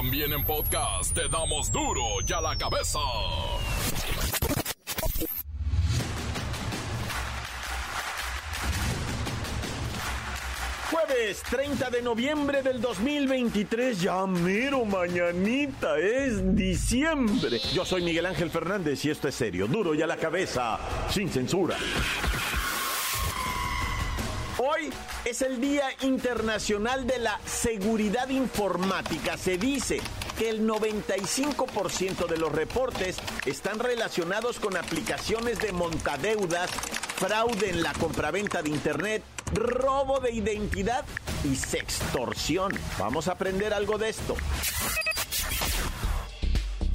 También en podcast te damos duro y a la cabeza. Jueves 30 de noviembre del 2023, ya mero mañanita, es diciembre. Yo soy Miguel Ángel Fernández y esto es serio, duro y a la cabeza, sin censura. Hoy es el Día Internacional de la Seguridad Informática. Se dice que el 95% de los reportes están relacionados con aplicaciones de montadeudas, fraude en la compraventa de Internet, robo de identidad y sextorsión. Vamos a aprender algo de esto.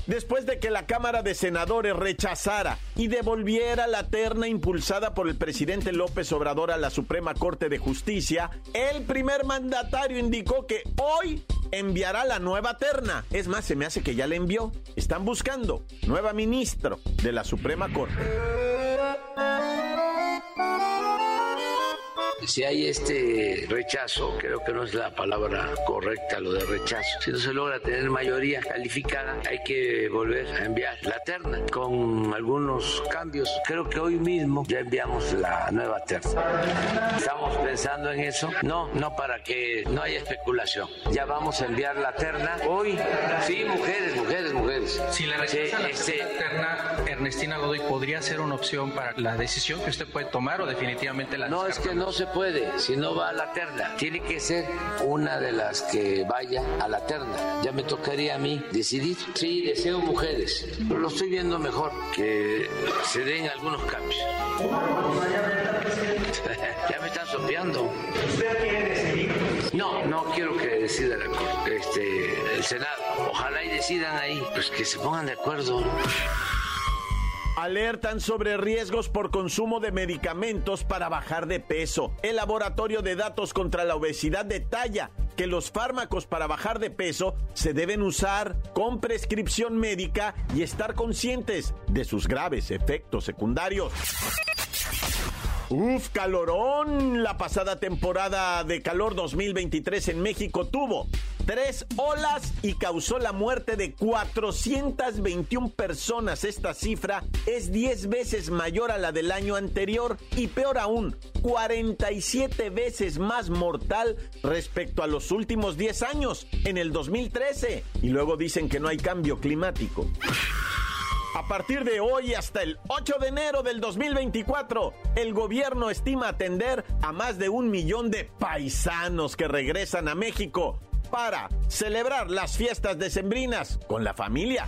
Después de que la Cámara de Senadores rechazara y devolviera la terna impulsada por el presidente López Obrador a la Suprema Corte de Justicia, el primer mandatario indicó que hoy enviará la nueva terna. Es más, se me hace que ya la envió. Están buscando nueva ministro de la Suprema Corte si hay este rechazo, creo que no es la palabra correcta lo de rechazo, si no se logra tener mayoría calificada, hay que volver a enviar la terna con algunos cambios. Creo que hoy mismo ya enviamos la nueva terna. Estamos pensando en eso. No, no para que no haya especulación. Ya vamos a enviar la terna hoy. Sí, mujeres. Si le rechazan la este terna, Ernestina Godoy podría ser una opción para la decisión que usted puede tomar o definitivamente la No, es que no se puede, si no va a la terna. Tiene que ser una de las que vaya a la terna. Ya me tocaría a mí decidir. Sí, deseo mujeres, pero lo estoy viendo mejor, que se den algunos cambios. ya me están sopeando. ¿Usted quiere decidir? No, no quiero que decida este, el Senado. Ojalá y decidan ahí, pues que se pongan de acuerdo. Alertan sobre riesgos por consumo de medicamentos para bajar de peso. El laboratorio de datos contra la obesidad detalla que los fármacos para bajar de peso se deben usar con prescripción médica y estar conscientes de sus graves efectos secundarios. Uf, calorón. La pasada temporada de calor 2023 en México tuvo tres olas y causó la muerte de 421 personas. Esta cifra es 10 veces mayor a la del año anterior y peor aún, 47 veces más mortal respecto a los últimos 10 años, en el 2013. Y luego dicen que no hay cambio climático. A partir de hoy hasta el 8 de enero del 2024, el gobierno estima atender a más de un millón de paisanos que regresan a México para celebrar las fiestas decembrinas con la familia.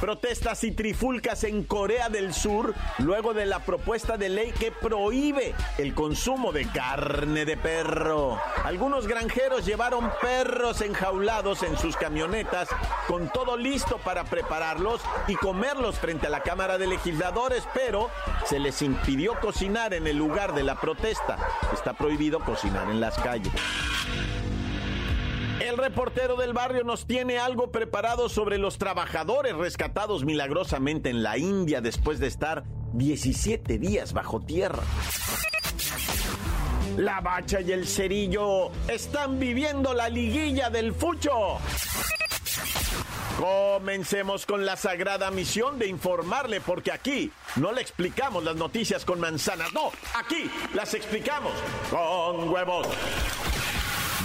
Protestas y trifulcas en Corea del Sur luego de la propuesta de ley que prohíbe el consumo de carne de perro. Algunos granjeros llevaron perros enjaulados en sus camionetas con todo listo para prepararlos y comerlos frente a la Cámara de Legisladores, pero se les impidió cocinar en el lugar de la protesta. Está prohibido cocinar en las calles. El reportero del barrio nos tiene algo preparado sobre los trabajadores rescatados milagrosamente en la India después de estar 17 días bajo tierra. La bacha y el cerillo están viviendo la liguilla del fucho. Comencemos con la sagrada misión de informarle, porque aquí no le explicamos las noticias con manzanas, no, aquí las explicamos con huevos.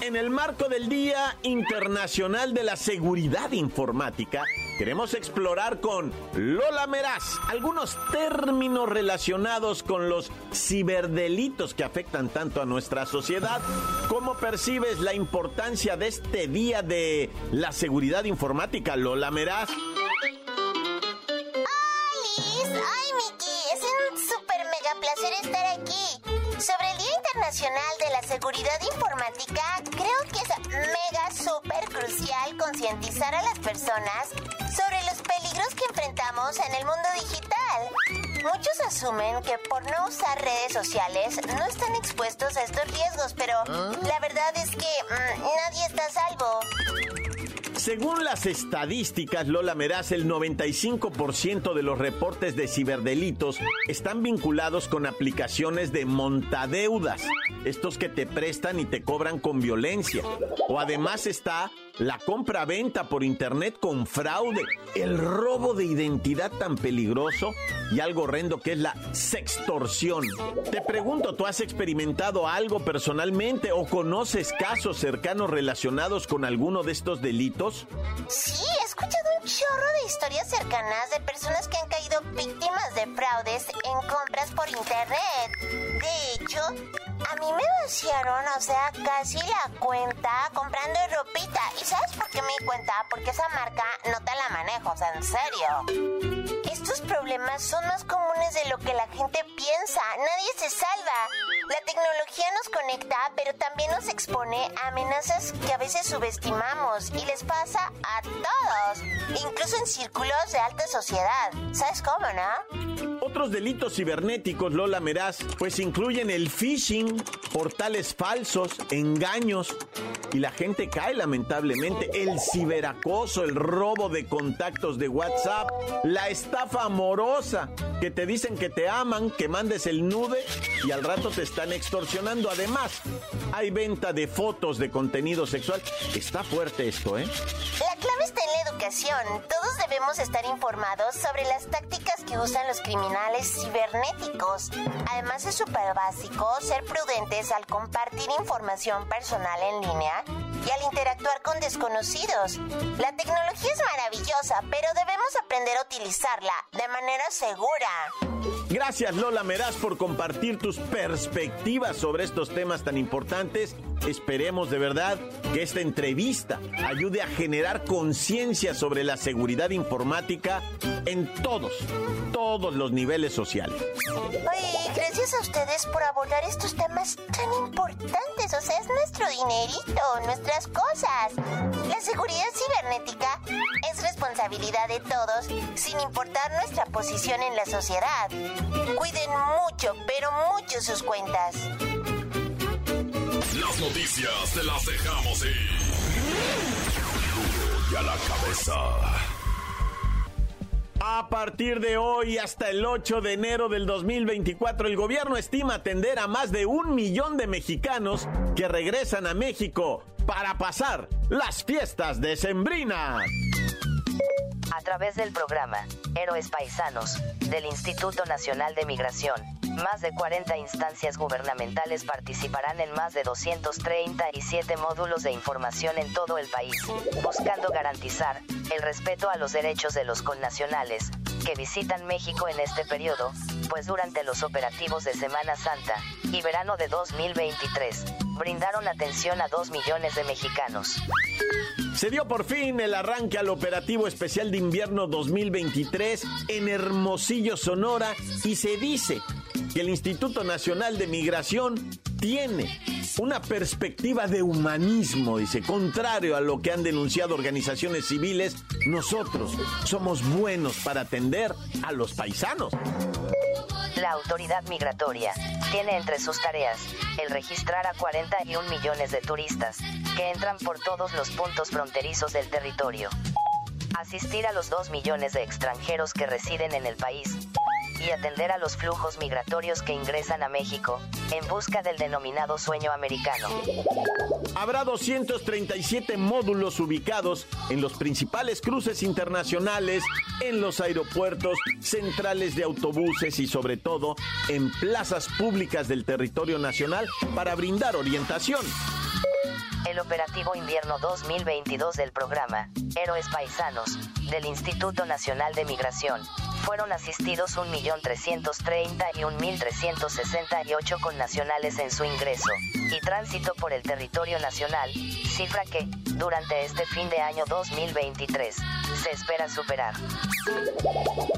En el marco del Día Internacional de la Seguridad Informática, queremos explorar con Lola Meraz algunos términos relacionados con los ciberdelitos que afectan tanto a nuestra sociedad. ¿Cómo percibes la importancia de este Día de la Seguridad Informática, Lola Meraz? Placer estar aquí. Sobre el Día Nacional de la Seguridad Informática, súper crucial concientizar a las personas sobre los peligros que enfrentamos en el mundo digital. Muchos asumen que por no usar redes sociales no están expuestos a estos riesgos, pero ¿Ah? la verdad es que mm, nadie está a salvo. Según las estadísticas, Lola Meraz, el 95% de los reportes de ciberdelitos están vinculados con aplicaciones de montadeudas, estos que te prestan y te cobran con violencia. O además está la compra-venta por internet con fraude, el robo de identidad tan peligroso y algo horrendo que es la sextorsión. Te pregunto, ¿tú has experimentado algo personalmente o conoces casos cercanos relacionados con alguno de estos delitos? Sí, he escuchado un chorro de historias cercanas de personas que han caído víctimas de fraudes en compras por internet. De hecho, a mí me vaciaron, o sea, casi la cuenta comprando ropita. ¿Y sabes por qué me di cuenta? Porque esa marca no te la manejo, o sea, en serio. Estos problemas son más comunes de lo que la gente piensa. Nadie se salva. La tecnología nos conecta, pero también nos expone a amenazas que a veces subestimamos y les pasa a todos, incluso en círculos de alta sociedad. ¿Sabes cómo, no? Otros delitos cibernéticos, Lola Meraz, pues incluyen el phishing, portales falsos, engaños, y la gente cae lamentablemente, el ciberacoso, el robo de contactos de WhatsApp, la estafa amorosa, que te dicen que te aman, que mandes el nude y al rato te están extorsionando. Además, hay venta de fotos de contenido sexual. Está fuerte esto, ¿eh? La clave está en la educación. Todos debemos estar informados sobre las tácticas que usan los criminales cibernéticos. Además es súper básico ser al compartir información personal en línea y al interactuar con desconocidos. La tecnología es maravillosa, pero debemos aprender a utilizarla de manera segura. Gracias Lola Meraz por compartir tus perspectivas sobre estos temas tan importantes. Esperemos de verdad que esta entrevista ayude a generar conciencia sobre la seguridad informática en todos, todos los niveles sociales. Oye, gracias a ustedes por abordar estos temas tan importantes. O sea, es nuestro dinerito, nuestras cosas. La seguridad cibernética es responsabilidad de todos, sin importar nuestra posición en la sociedad. Cuiden mucho, pero mucho sus cuentas. Las noticias te las dejamos ir. Y a la cabeza. A partir de hoy hasta el 8 de enero del 2024, el gobierno estima atender a más de un millón de mexicanos que regresan a México para pasar las fiestas decembrinas a través del programa Héroes Paisanos del Instituto Nacional de Migración. Más de 40 instancias gubernamentales participarán en más de 237 módulos de información en todo el país, buscando garantizar el respeto a los derechos de los connacionales que visitan México en este periodo, pues durante los operativos de Semana Santa y verano de 2023, brindaron atención a 2 millones de mexicanos. Se dio por fin el arranque al operativo especial de invierno 2023 en Hermosillo, Sonora, y se dice que el Instituto Nacional de Migración tiene una perspectiva de humanismo, dice, contrario a lo que han denunciado organizaciones civiles, nosotros somos buenos para atender a los paisanos. La autoridad migratoria tiene entre sus tareas el registrar a 41 millones de turistas que entran por todos los puntos fronterizos del territorio, asistir a los 2 millones de extranjeros que residen en el país, y atender a los flujos migratorios que ingresan a México, en busca del denominado sueño americano. Habrá 237 módulos ubicados en los principales cruces internacionales, en los aeropuertos, centrales de autobuses y sobre todo en plazas públicas del territorio nacional para brindar orientación. El operativo invierno 2022 del programa Héroes Paisanos del Instituto Nacional de Migración. Fueron asistidos 1.331.368 con nacionales en su ingreso y tránsito por el territorio nacional, cifra que, durante este fin de año 2023, se espera superar.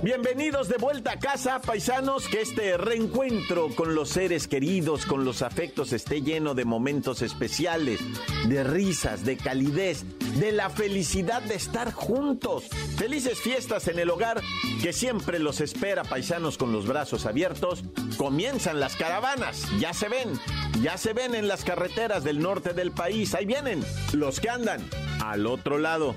Bienvenidos de vuelta a casa, paisanos, que este reencuentro con los seres queridos, con los afectos, esté lleno de momentos especiales, de risas, de calidez, de la felicidad de estar juntos. Felices fiestas en el hogar que siempre los espera, paisanos, con los brazos abiertos. Comienzan las caravanas, ya se ven, ya se ven en las carreteras del norte del país, ahí vienen los que andan al otro lado.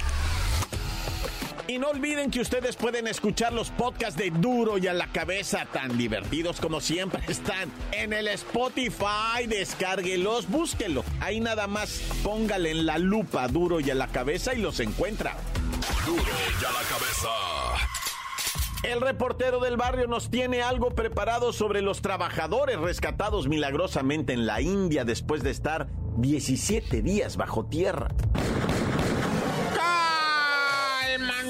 Y no olviden que ustedes pueden escuchar los podcasts de Duro y a la cabeza, tan divertidos como siempre están en el Spotify. Descárguelos, búsquelo. Ahí nada más póngale en la lupa Duro y a la cabeza y los encuentra. Duro y a la cabeza. El reportero del barrio nos tiene algo preparado sobre los trabajadores rescatados milagrosamente en la India después de estar 17 días bajo tierra.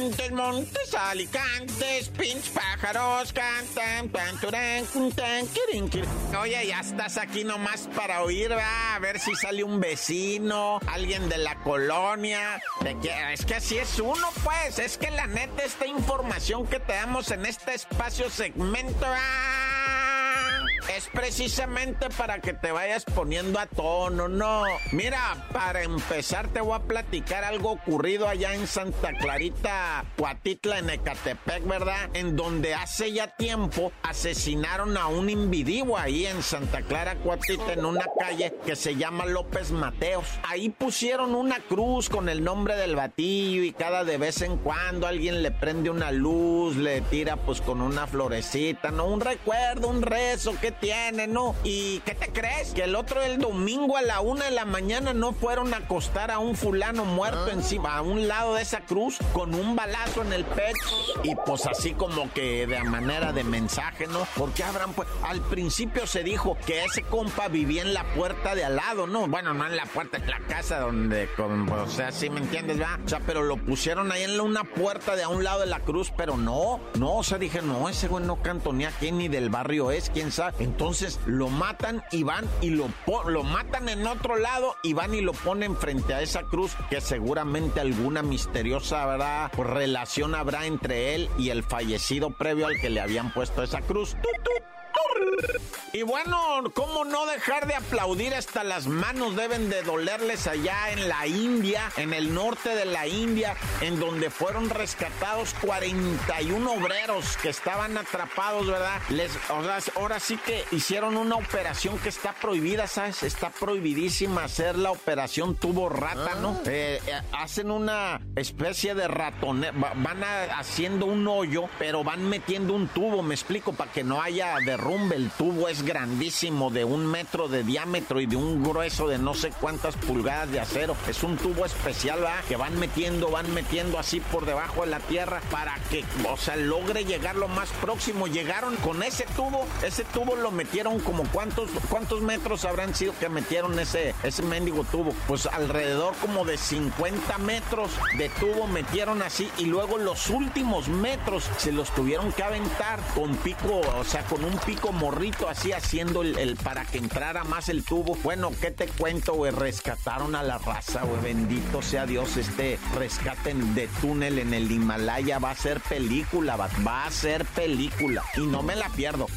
Montes, montes, alicantes, pinch pájaros cantan, panturán, tan, quirin, quirin. Oye, ya estás aquí nomás para oír, a ver si sale un vecino, alguien de la colonia. Es que así es uno, pues. Es que la neta, esta información que te damos en este espacio segmento, va es precisamente para que te vayas poniendo a tono, no. Mira, para empezar te voy a platicar algo ocurrido allá en Santa Clarita, Cuatitla, en Ecatepec, ¿verdad? En donde hace ya tiempo asesinaron a un individuo ahí en Santa Clara, Cuatitla, en una calle que se llama López Mateos. Ahí pusieron una cruz con el nombre del batillo y cada de vez en cuando alguien le prende una luz, le tira pues con una florecita, ¿no? Un recuerdo, un rezo, ¿qué tiene, no? ¿Y qué te crees? Que el otro el domingo a la una de la mañana no fueron a acostar a un fulano muerto Ah. encima, a un lado de esa cruz, con un balazo en el pecho. Y pues así como que de manera de mensaje, ¿no? Porque Abraham, pues, al principio se dijo que ese compa vivía en la puerta de al lado, ¿no? Bueno, no en la puerta, en la casa donde, con, o sea, sí me entiendes, va? O sea, pero lo pusieron ahí en una puerta de a un lado de la cruz, pero no, no, o sea, dije, no, ese güey no cantonea aquí ni del barrio es, quién sabe. Entonces lo matan y van y lo, lo matan en otro lado y van y lo ponen frente a esa cruz que seguramente alguna misteriosa ¿verdad? Pues, relación habrá entre él y el fallecido previo al que le habían puesto esa cruz. Y bueno, ¿cómo no dejar de aplaudir? Hasta las manos deben de dolerles allá en la India, en el norte de la India, en donde fueron rescatados 41 obreros que estaban atrapados, ¿verdad? Les, ahora sí que hicieron una operación que está prohibida, ¿sabes? Está prohibidísima hacer la operación tubo rata, ¿no? Eh, eh, hacen una especie de ratone, va- van a- haciendo un hoyo, pero van metiendo un tubo, me explico, para que no haya derrumbe. El tubo es grandísimo, de un metro de diámetro y de un grueso de no sé cuántas pulgadas de acero. Es un tubo especial, ¿verdad? Que van metiendo, van metiendo así por debajo de la tierra para que, o sea, logre llegar lo más próximo. Llegaron con ese tubo, ese tubo lo metieron como cuántos, cuántos metros habrán sido que metieron ese, ese mendigo tubo. Pues alrededor como de 50 metros de tubo metieron así y luego los últimos metros se los tuvieron que aventar con pico, o sea, con un pico morrito así haciendo el, el- para que entrara más el tubo. Bueno, ¿qué te cuento, güey? Rescataron a la raza, güey. Bendito sea Dios, este rescate de túnel en el Himalaya va a ser película, va, va a ser película. Y no me la pierdo.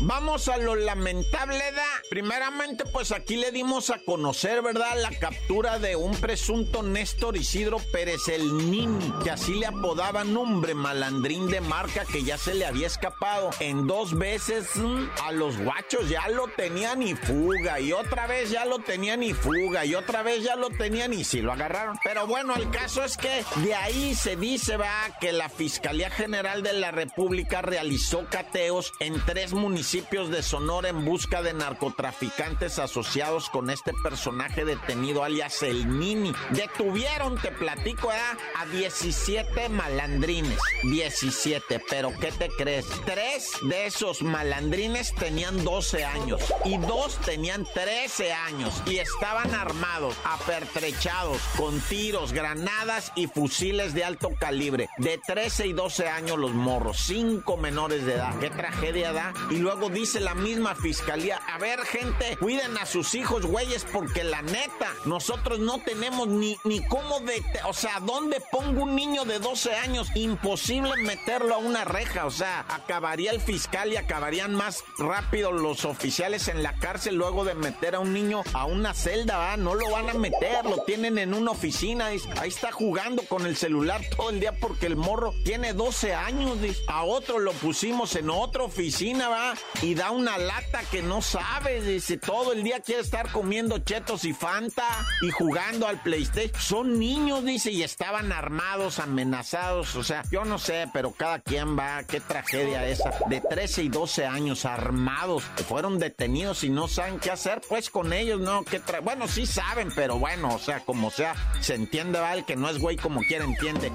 Vamos a lo lamentable, ¿da? Primeramente, pues aquí le dimos a conocer, ¿verdad? La captura de un presunto Néstor Isidro Pérez, el Nini, que así le apodaban hombre malandrín de marca que ya se le había escapado. En dos veces mm, a los guachos ya lo tenían y fuga, y otra vez ya lo tenían y fuga, y otra vez ya lo tenían y sí lo agarraron. Pero bueno, el caso es que de ahí se dice, va, que la Fiscalía General de la República realizó cateos en tres municipios de Sonora en busca de narcotraficantes asociados con este personaje detenido alias el Nini. Detuvieron, te platico, ¿verdad? a 17 malandrines. 17, pero ¿qué te crees? Tres de esos malandrines tenían 12 años y dos tenían 13 años y estaban armados, apertrechados, con tiros, granadas y fusiles de alto calibre. De 13 y 12 años los morros, cinco menores de edad. ¿Qué tragedia da? Y luego dice la misma fiscalía, a ver gente, cuiden a sus hijos, güeyes, porque la neta, nosotros no tenemos ni, ni cómo de... O sea, ¿dónde pongo un niño de 12 años? Imposible meterlo a una reja, o sea, acabaría el fiscal y acabarían más rápido los oficiales en la cárcel luego de meter a un niño a una celda, ¿va? No lo van a meter, lo tienen en una oficina, ahí está jugando con el celular todo el día porque el morro tiene 12 años, a otro lo pusimos en otra oficina, va, y da una lata que no sabe, dice, todo el día quiere estar comiendo chetos y fanta y jugando al PlayStation. Son niños, dice, y estaban armados, amenazados, o sea, yo no sé, pero cada quien va, qué tragedia esa, de 13 y 12 años armados, fueron detenidos y no saben qué hacer, pues con ellos, ¿no? ¿Qué bueno, sí saben, pero bueno, o sea, como sea, se entiende, va, el que no es güey como quiera entiende.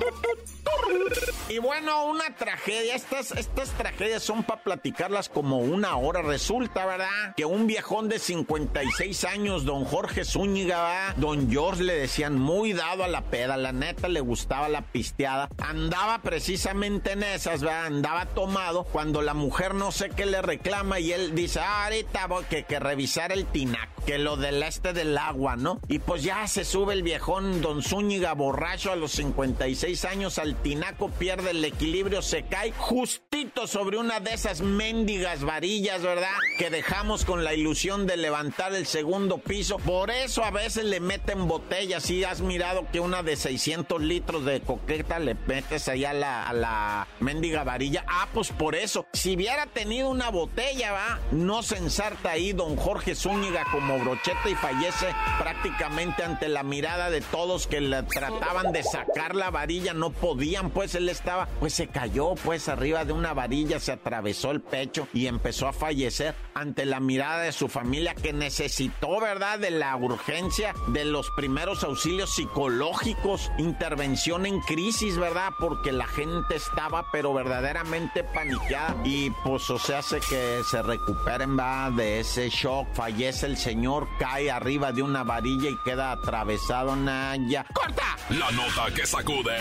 Y bueno, una tragedia, estas, estas tragedias son para platicarlas como una hora. Resulta, ¿verdad? Que un viejón de 56 años, don Jorge Zúñiga, ¿verdad? don George le decían muy dado a la peda, la neta le gustaba la pisteada. Andaba precisamente en esas, ¿verdad? Andaba tomado cuando la mujer no sé qué le reclama y él dice, ah, ahorita voy que, que revisar el tinaco, que lo del este del agua, ¿no? Y pues ya se sube el viejón don Zúñiga borracho a los 56 años al tinaco, pierde el equilibrio, se cae justito sobre una de esas mendigas varillas, ¿verdad? Que dejamos con la ilusión de levantar el segundo piso. Por eso a veces le meten botellas. Si has mirado que una de 600 litros de coqueta le metes allá a la, a la mendiga varilla. Ah, pues por eso. Si hubiera tenido una botella, va, no se ensarta ahí don Jorge Zúñiga como brocheta y fallece prácticamente ante la mirada de todos que le trataban de sacar la varilla. No podían, pues él estaba, pues se cayó, pues arriba de una varilla, se atravesó el pecho y empezó a fallecer ante la mirada de su familia que necesitó, ¿verdad?, de la urgencia de los primeros auxilios psicológicos, intervención en crisis, ¿verdad? Porque la gente estaba, pero verdaderamente paniqueada y pues, o sea, hace que se recuperen, va de ese shock, fallece el señor, cae arriba de una varilla y queda atravesado, Naya. ¡Corta! La nota que sacude.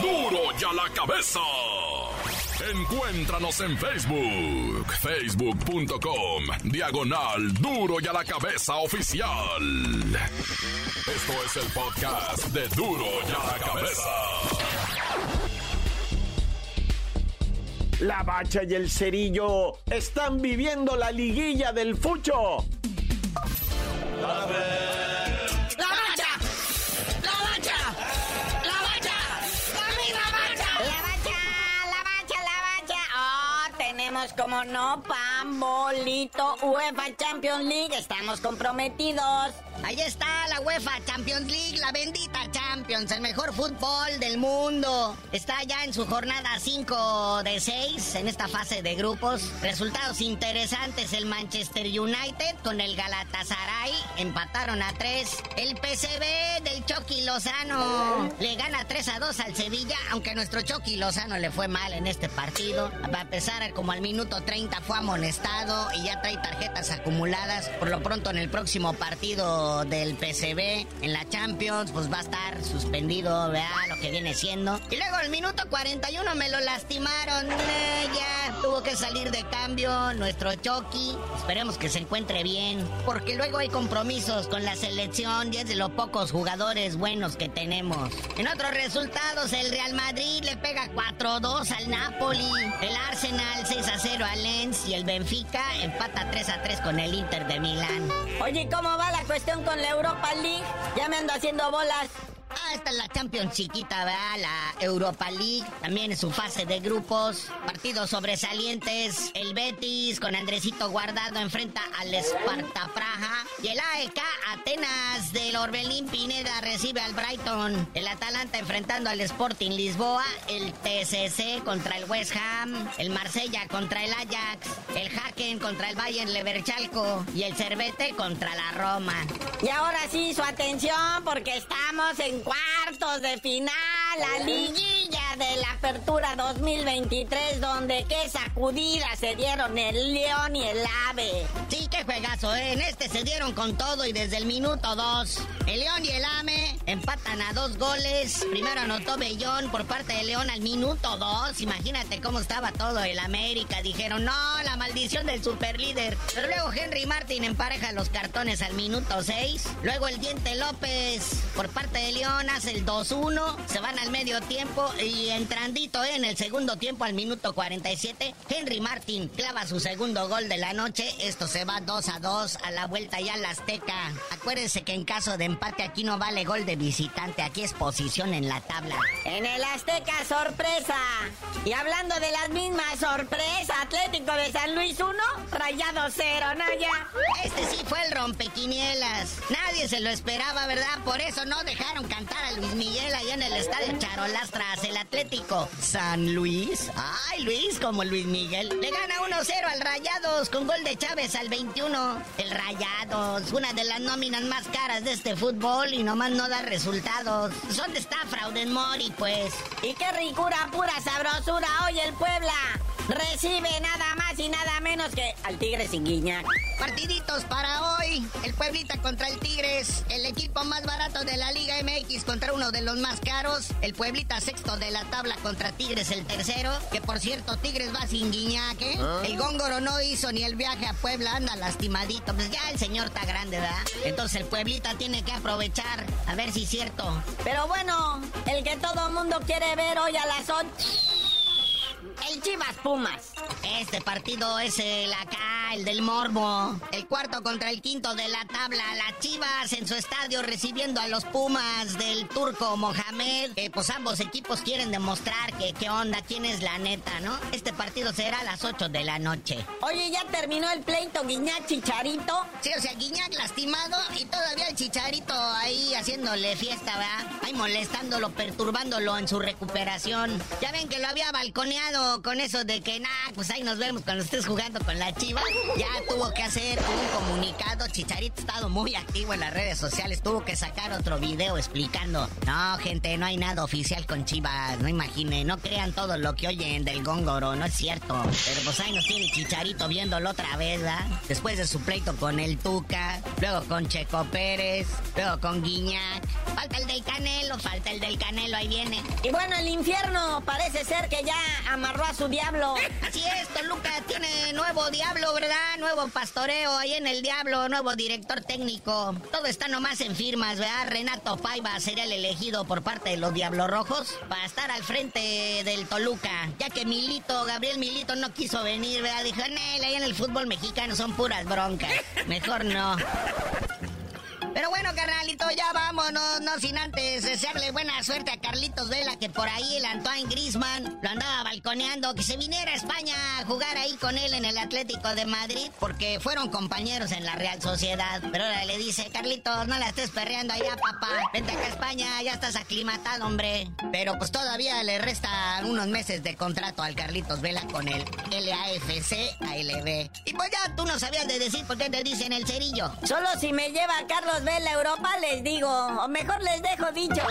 ¡Duro! ¡Duro ya la cabeza! Encuéntranos en Facebook, facebook.com, diagonal duro y a la cabeza oficial. Esto es el podcast de duro y a la cabeza. La bacha y el cerillo están viviendo la liguilla del fucho. como no, pan, bolito, UEFA Champions League, estamos comprometidos. Ahí está la UEFA Champions League, la bendita Champions, el mejor fútbol del mundo. Está ya en su jornada 5 de 6 en esta fase de grupos. Resultados interesantes, el Manchester United con el Galatasaray empataron a 3. El PCB del Chucky Lozano le gana 3 a 2 al Sevilla, aunque nuestro Chucky Lozano le fue mal en este partido. A empezar como al minuto 30 fue amonestado y ya trae tarjetas acumuladas. Por lo pronto en el próximo partido del PCB en la Champions, pues va a estar suspendido, vea lo que viene siendo. Y luego el minuto 41 me lo lastimaron. Eh, ya tuvo que salir de cambio nuestro Chucky. Esperemos que se encuentre bien, porque luego hay compromisos con la selección y es de los pocos jugadores buenos que tenemos. En otros resultados, el Real Madrid le pega 4-2 al Napoli. El Arsenal 6 a 0 al Lens y el Benfica empata 3 a 3 con el Inter de Milán. Oye, ¿cómo va la cuestión con la Europa League? Ya me ando haciendo bolas. Ah, esta es la Champions chiquita, ¿verdad? La Europa League, también en su fase de grupos. Partidos sobresalientes. El Betis con Andresito Guardado enfrenta al Sparta Praja. Y el AEK Atenas del Orbelín Pineda recibe al Brighton. El Atalanta enfrentando al Sporting Lisboa. El TCC contra el West Ham. El Marsella contra el Ajax. El Haken contra el Bayern Leverchalco. Y el Cervete contra la Roma. Y ahora sí, su atención porque estamos en cuartos de final, la liguilla de la apertura 2023 donde qué sacudida se dieron el León y el Ave. Sí, qué juegazo, ¿eh? En este se dieron con todo y desde el minuto 2. El León y el Ame empatan a dos goles. Primero anotó Bellón por parte de León al minuto 2. Imagínate cómo estaba todo el América. Dijeron, no, la maldición del superlíder. Pero luego Henry Martin empareja los cartones al minuto 6. Luego el Diente López por parte de León hace el 2-1. Se van al medio tiempo y entrandito en el segundo tiempo al minuto 47. Henry Martin clava su segundo gol de la noche. Esto se va 2 a 2 a la vuelta ya la Azteca. Acuérdense que en caso de empate aquí no vale gol de visitante, aquí es posición en la tabla. En el Azteca, sorpresa. Y hablando de las mismas sorpresas, Atlético de San Luis 1, Rayado 0, ¿no ya? Este sí fue el rompequinielas. Nadie se lo esperaba, ¿verdad? Por eso no dejaron cantar a Luis Miguel ahí en el estadio Charolas tras el Atlético. San Luis. Ay, Luis, como Luis Miguel. Le gana 1-0 al Rayados con gol de Chávez al 21. El Rayados, una de las nóminas más caras de este fútbol y nomás no da resultados. ¿Dónde está Frauden Mori, pues? Y qué ricura, pura sabrosura hoy el Puebla. Recibe nada más y nada menos que al Tigre sin Guiñac. Partiditos para hoy. El Pueblita contra el Tigres. El equipo más barato de la Liga MX contra uno de los más caros. El Pueblita sexto de la tabla contra Tigres el tercero. Que por cierto, Tigres va sin Guiñac, ¿eh? El Góngoro no hizo ni el viaje a Puebla. Anda lastimadito. Pues ya el señor está grande, ¿verdad? Entonces el Pueblita tiene que aprovechar. A ver si es cierto. Pero bueno, el que todo el mundo quiere ver hoy a las 8. El Chivas Pumas. Este partido es el acá, el del Morbo. El cuarto contra el quinto de la tabla. Las Chivas en su estadio recibiendo a los Pumas del turco Mohamed. Que pues ambos equipos quieren demostrar que qué onda, quién es la neta, ¿no? Este partido será a las 8 de la noche. Oye, ¿ya terminó el pleito Guiñac Chicharito? Sí, o sea, Guiñac lastimado y todavía el Chicharito ahí haciéndole fiesta, ¿verdad? Ahí molestándolo, perturbándolo en su recuperación. Ya ven que lo había balconeado con eso de que, nah, pues ahí nos vemos cuando estés jugando con la Chivas. Ya tuvo que hacer un comunicado. Chicharito ha estado muy activo en las redes sociales. Tuvo que sacar otro video explicando. No, gente, no hay nada oficial con Chivas. No imaginen, no crean todo lo que oyen del góngoro. No es cierto. Pero pues ahí nos tiene Chicharito viéndolo otra vez. Después de su pleito con el Tuca, luego con Checo Pérez, luego con Guiñac. Falta el del Canelo, falta el del Canelo, ahí viene. Y bueno, el infierno parece ser que ya amarró a su diablo. Así es, Toluca tiene nuevo diablo, ¿verdad? Nuevo pastoreo ahí en el diablo, nuevo director técnico. Todo está nomás en firmas, ¿verdad? Renato Paiva sería el elegido por parte de los Diablos Rojos para estar al frente del Toluca. Ya que Milito, Gabriel Milito no quiso venir, ¿verdad? Dijo, Nel, ahí en el fútbol mexicano son puras broncas. Mejor no. Pero bueno, carnalito, ya vámonos, no sin antes desearle buena suerte a Carlitos Vela, que por ahí el Antoine Grisman lo andaba balconeando, que se viniera a España a jugar ahí con él en el Atlético de Madrid, porque fueron compañeros en la Real Sociedad. Pero ahora le dice, Carlitos, no la estés perreando allá, papá. Vente acá a España, ya estás aclimatado, hombre. Pero pues todavía le restan unos meses de contrato al Carlitos Vela con el LAFC ALB. Y pues ya tú no sabías de decir por qué te dicen el cerillo. Solo si me lleva Carlos Vela a Europa les digo, o mejor les dejo dicho.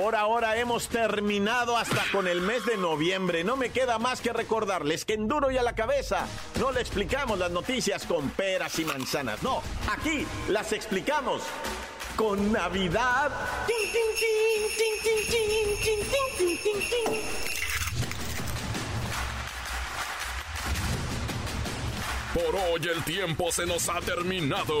Por ahora hemos terminado hasta con el mes de noviembre. No me queda más que recordarles que en duro y a la cabeza no le explicamos las noticias con peras y manzanas. No, aquí las explicamos con Navidad. Por hoy el tiempo se nos ha terminado.